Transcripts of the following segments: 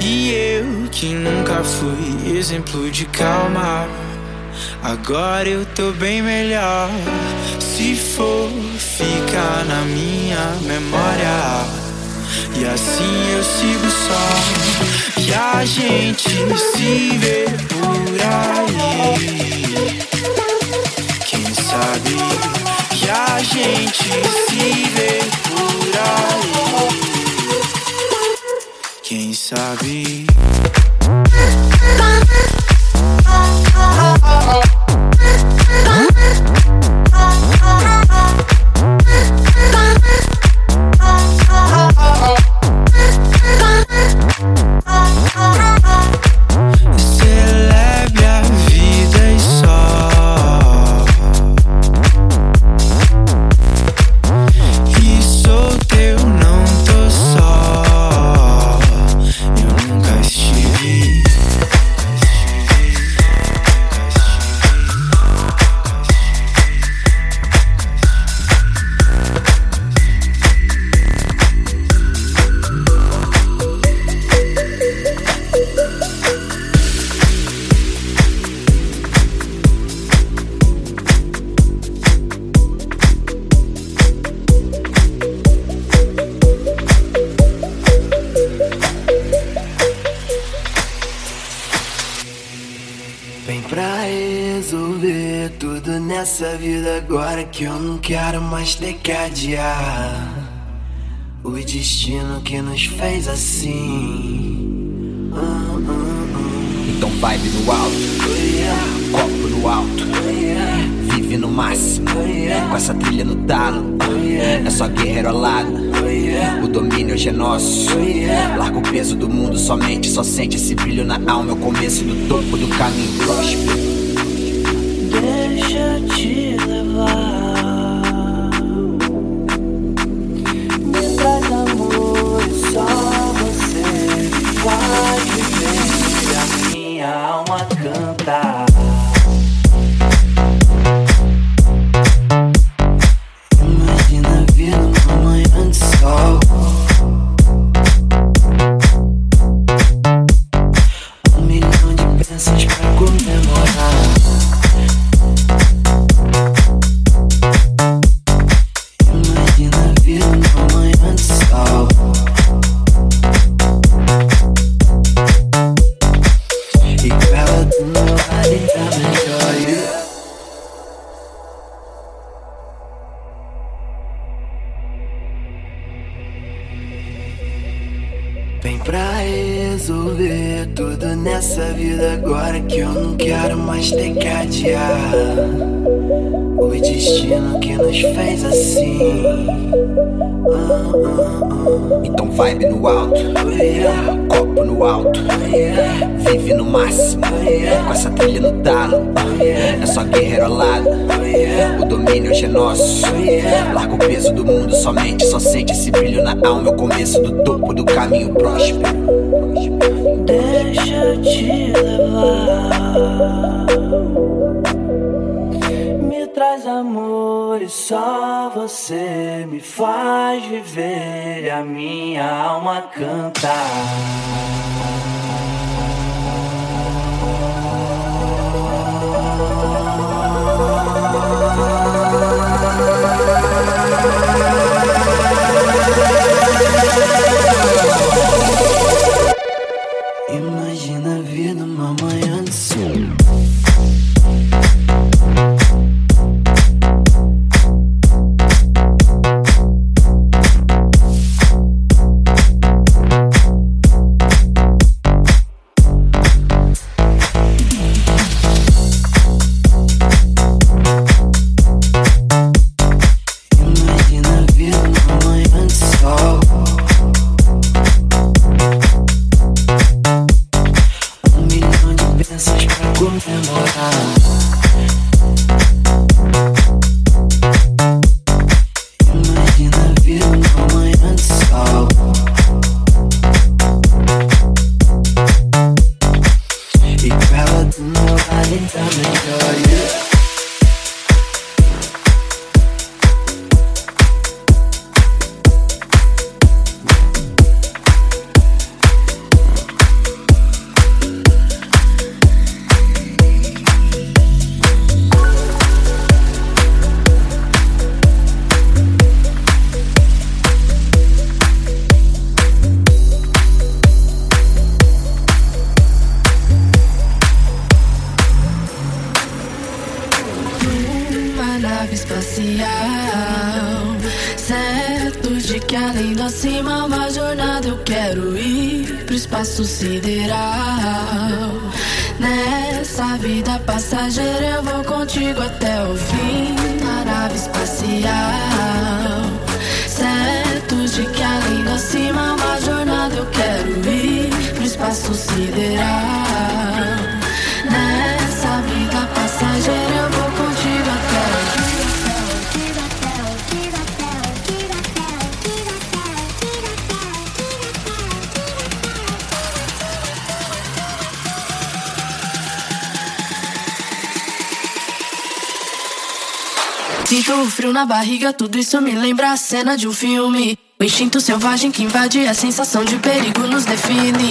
E eu que nunca fui exemplo de calma. Agora eu tô bem melhor. Se for, fica na minha memória. E assim eu sigo só. E a gente se vê por aí. Quem sabe? E a gente se vê por aí quem sabe. Hum? o destino que nos fez assim. Uh, uh, uh. Então vibe no alto, yeah. copo no alto, yeah. vive no máximo, yeah. com essa trilha no talo. É só guerreiro alado. O domínio hoje é nosso. Larga o peso do mundo somente. Só sente esse brilho na alma. É o começo do topo do caminho próspero. Nessa vida passageira eu vou contigo até. Sinto o frio na barriga, tudo isso me lembra a cena de um filme. O instinto selvagem que invade a sensação de perigo nos define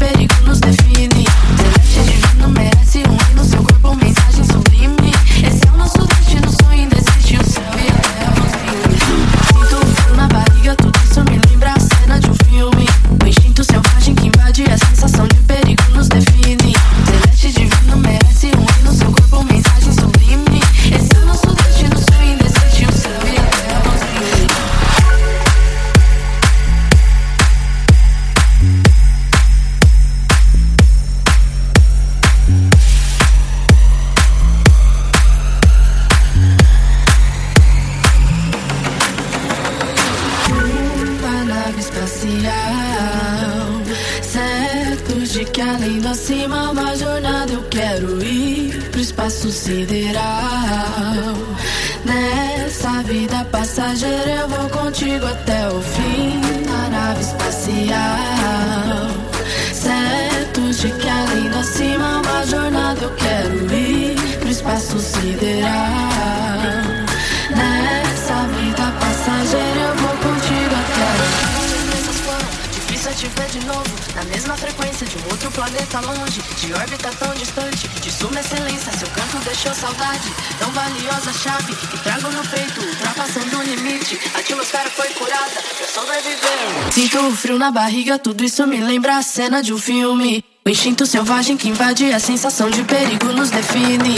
de novo, na mesma frequência de um outro planeta longe, de órbita tão distante, de suma excelência, seu canto deixou saudade, tão valiosa chave que trago no peito, ultrapassando o limite, a atmosfera foi curada, eu sobrevivendo. Sinto um frio na barriga, tudo isso me lembra a cena de um filme. O instinto selvagem que invade a sensação de perigo nos define.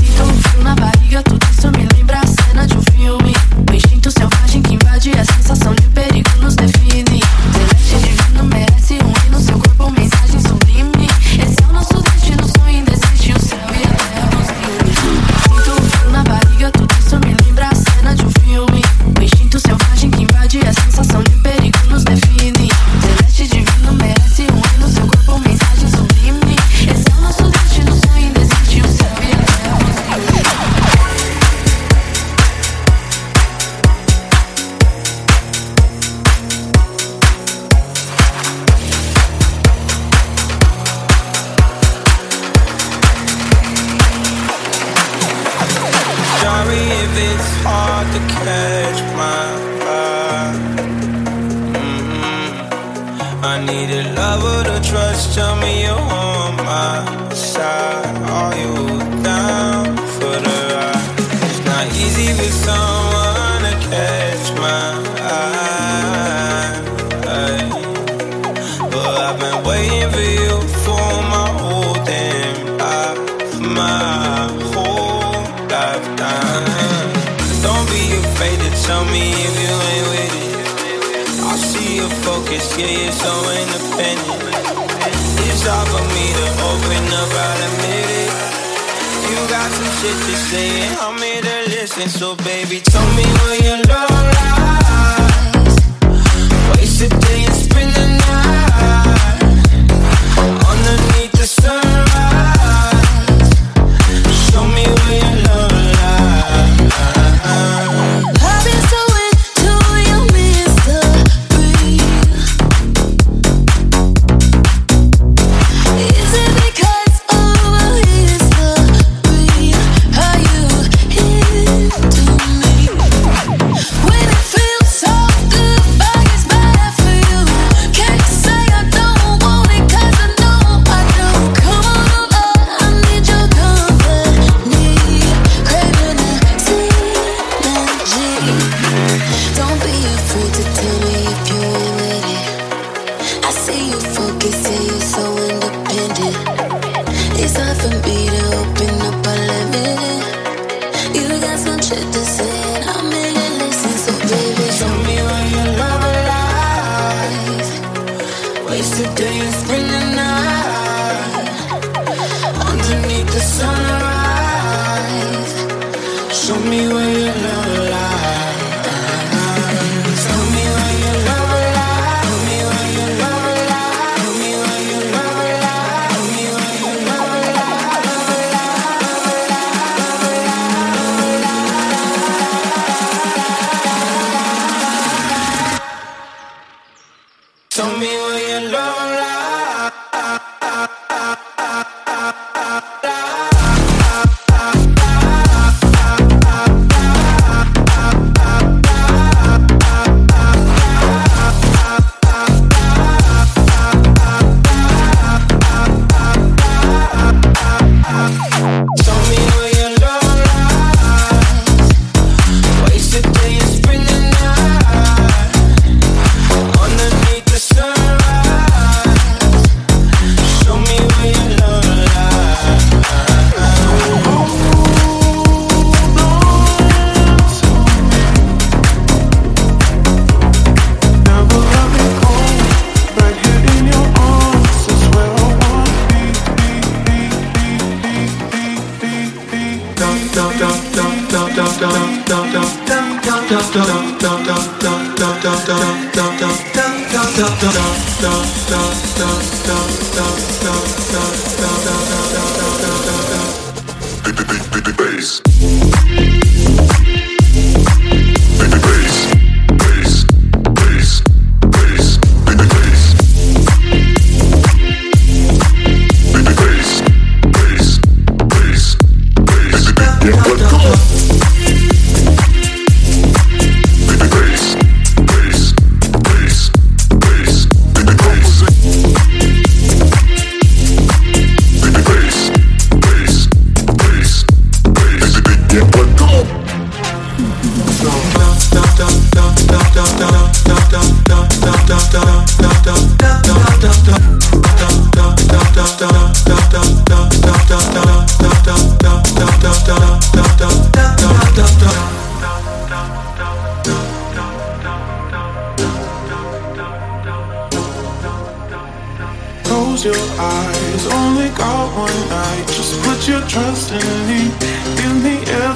Sinto um frio na barriga, tudo isso me lembra a cena de um filme liberdade, a sensação de perigo nos define. Celeste divino merece um hino seu some shit to say and I'm here to listen. So baby, tell me where your love lies. Waste a day and spend the night underneath the sunrise.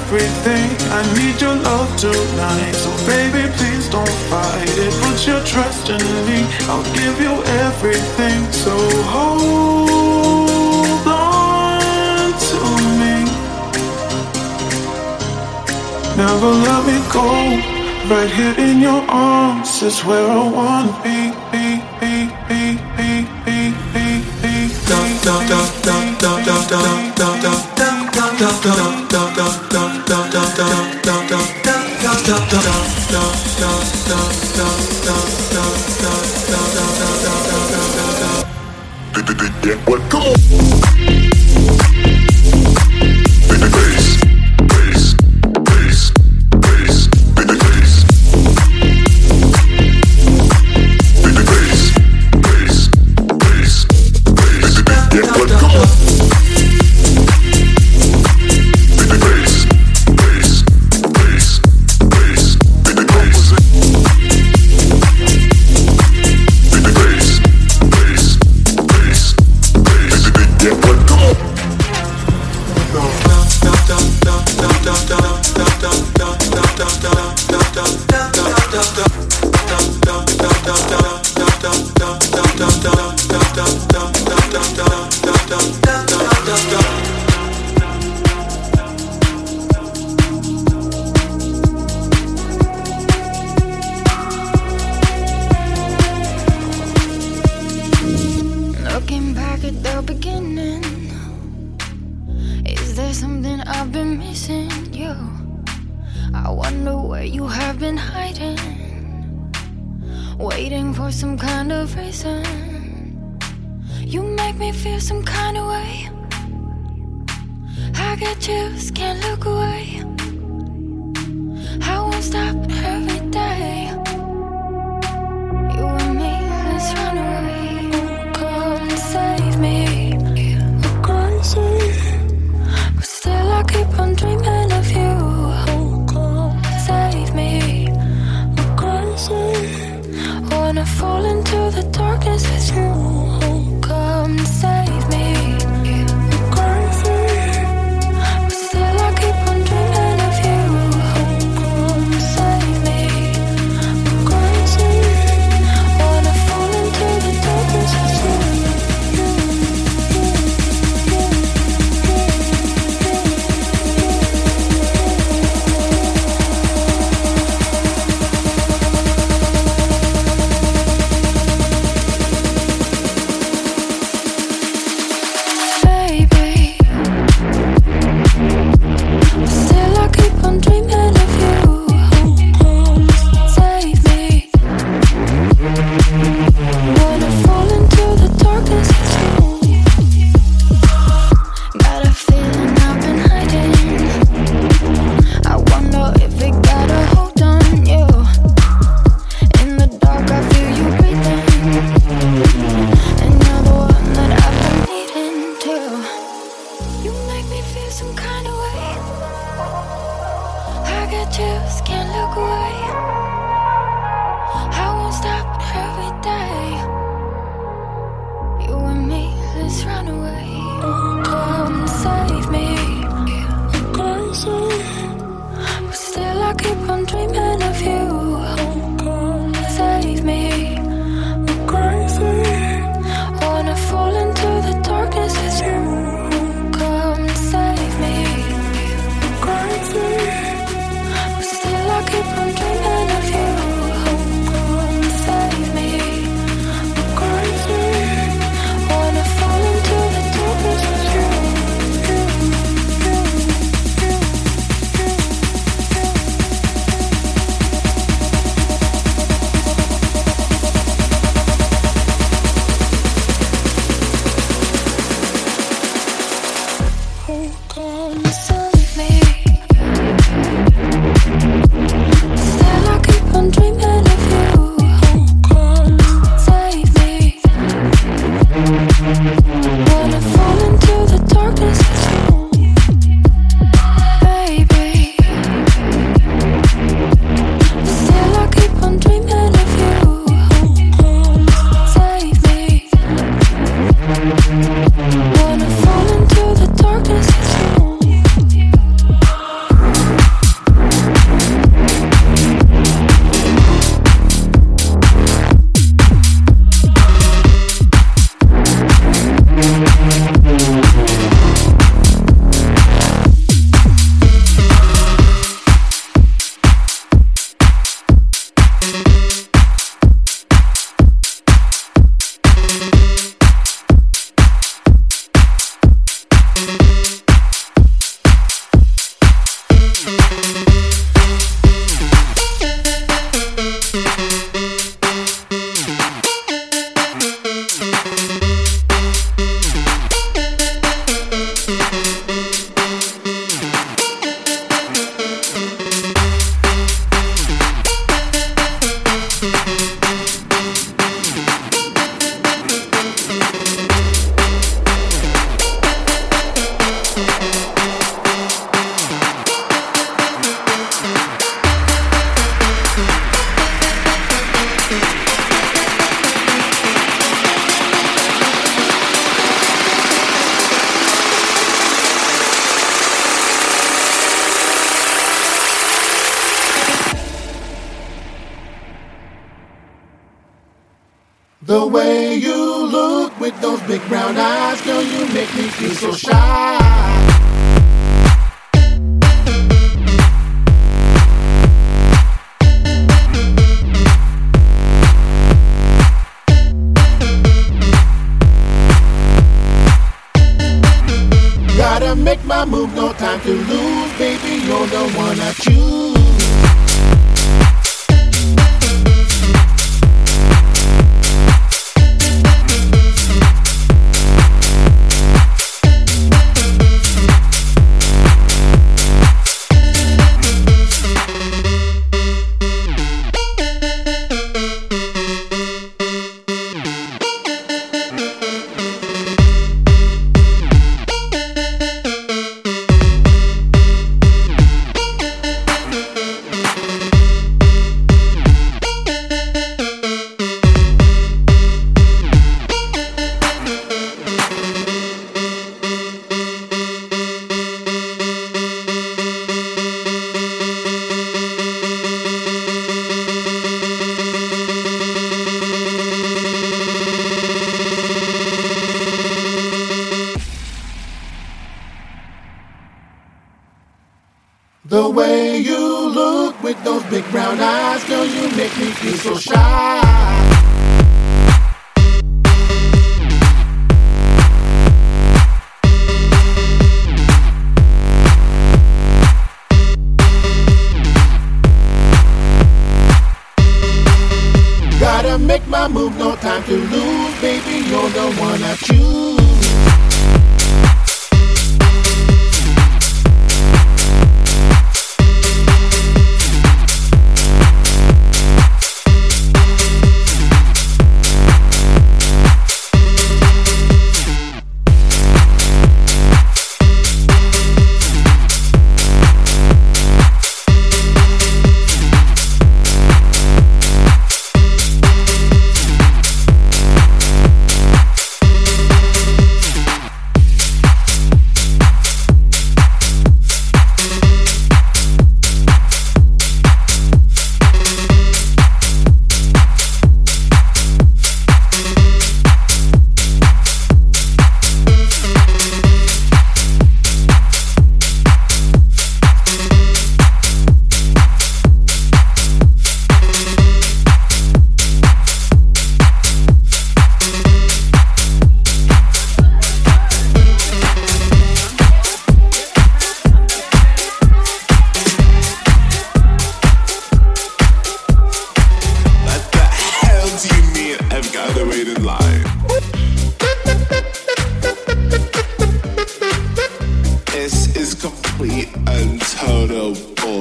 everything. I need your love tonight. So baby, please don't fight it. Put your trust in me. I'll give you everything. So hold on to me. Never let me go. Right here in your arms is where I wanna be. be, be, be, be, be, be, be. Da da da da da da da da da da da da da Come on. of reason. You make me feel some kind of way. I get chills, can't look away. I won't stop having. Yes. dreaming. Thank you. way you look with those big brown eyes, girl, you make me feel so shy.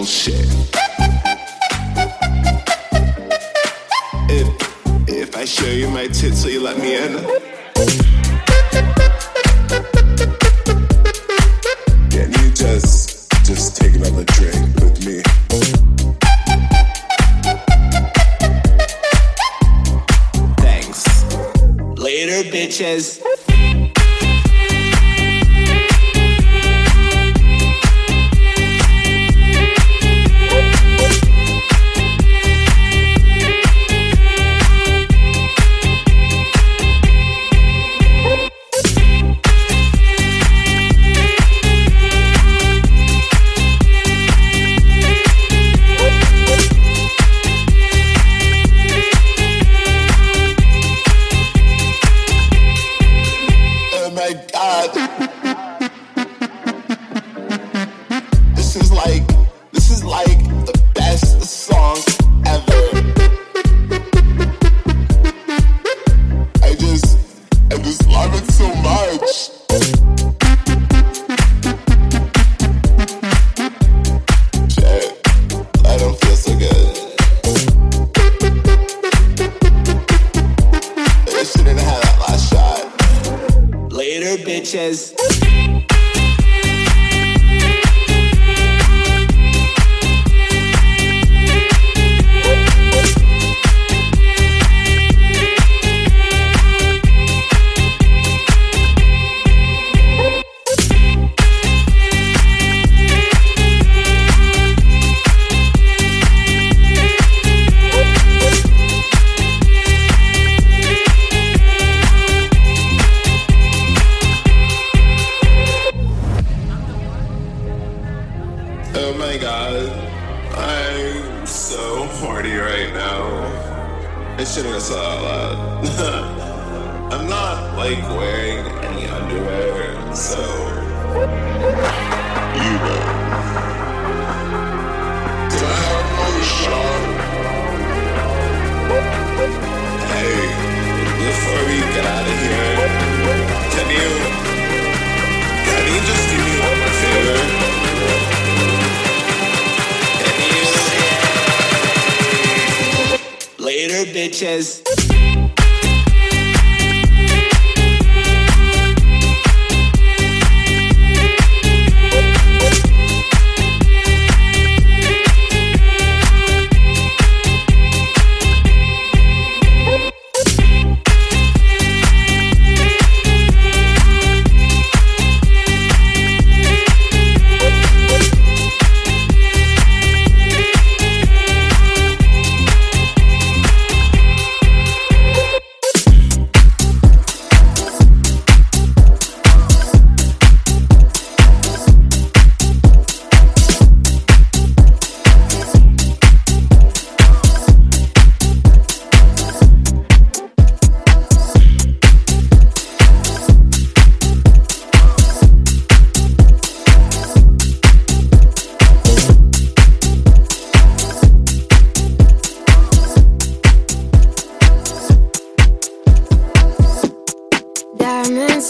Bullshit.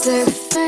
different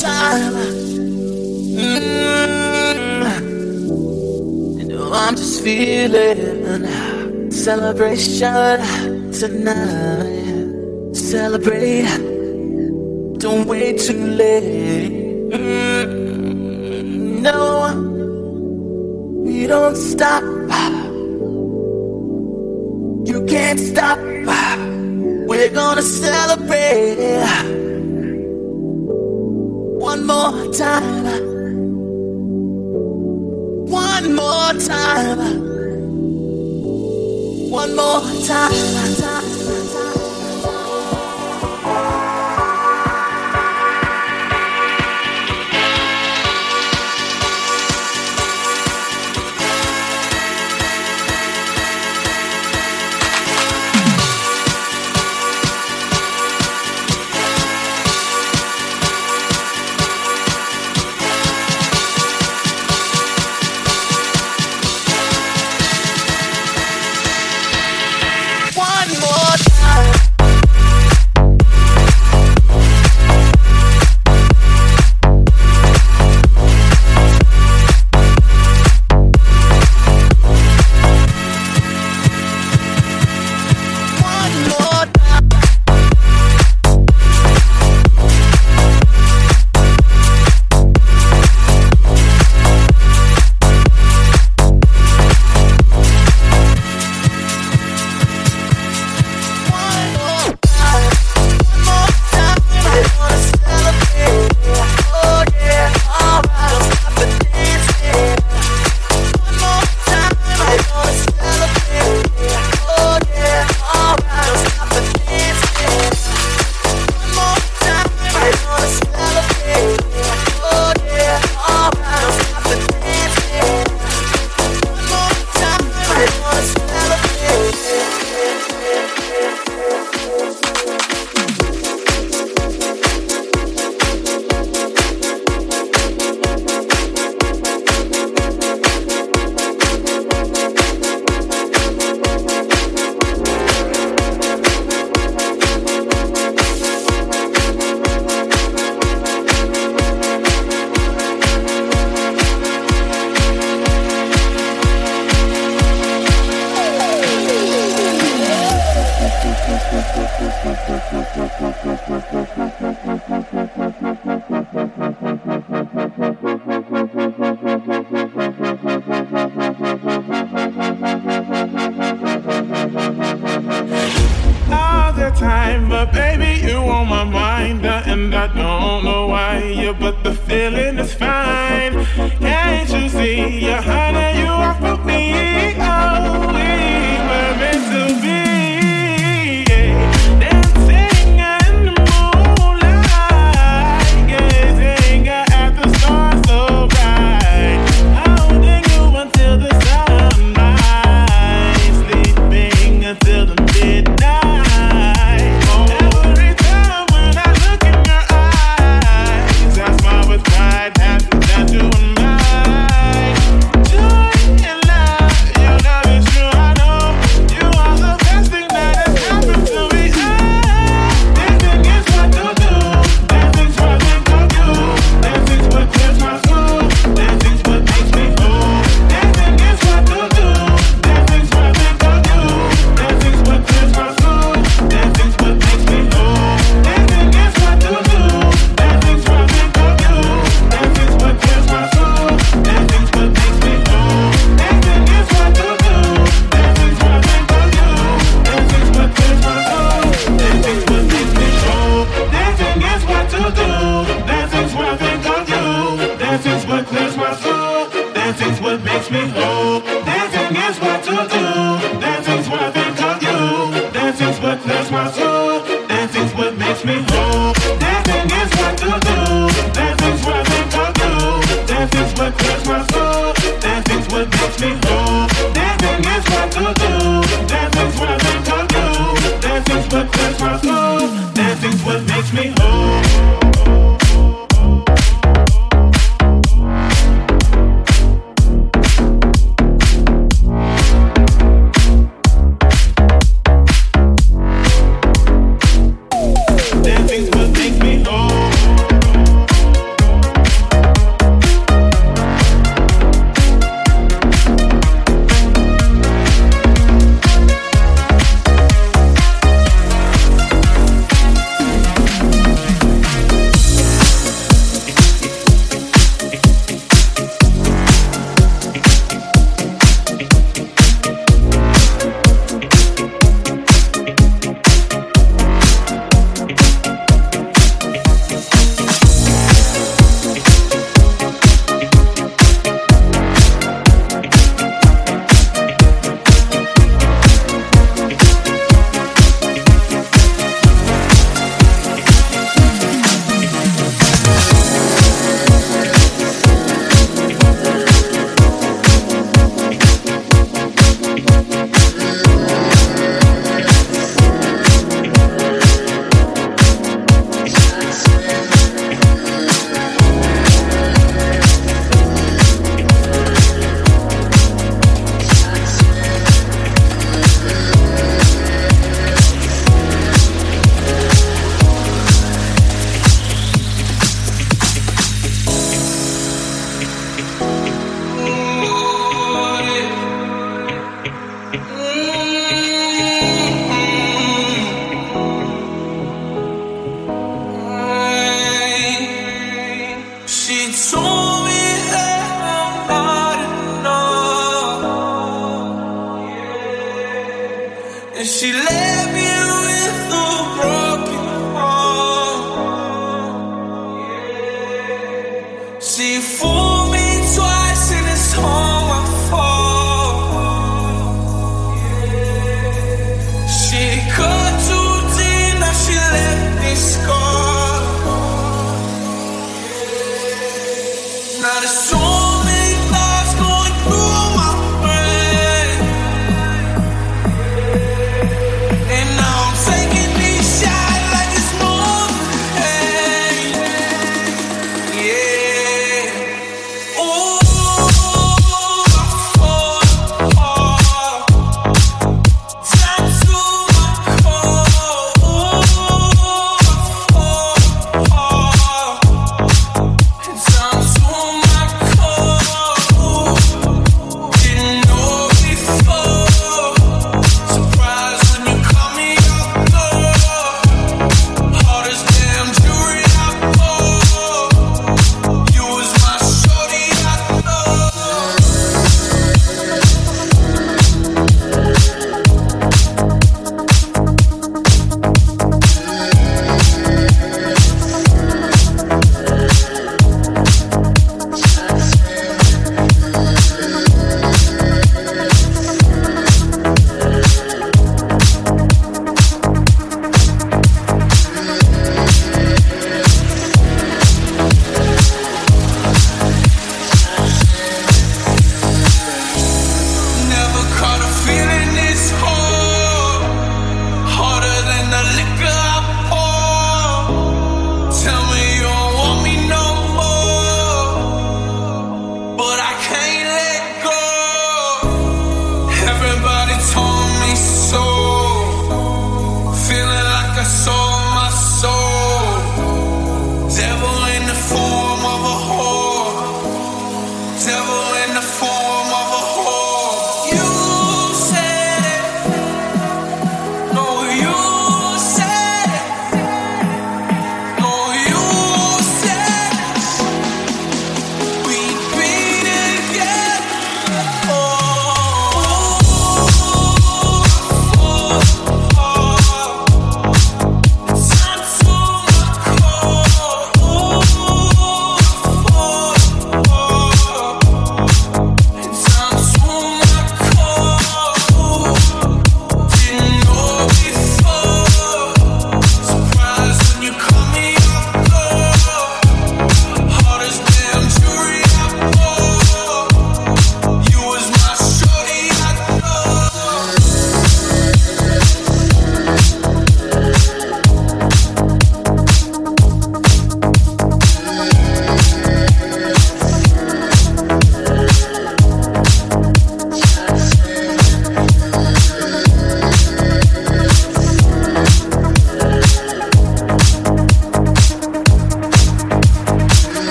time. Mm-hmm. I'm just feeling celebration tonight. Celebrate, don't wait too late. Mm-hmm. No, we don't stop. You can't stop. We're gonna celebrate more time. One more time. One more time.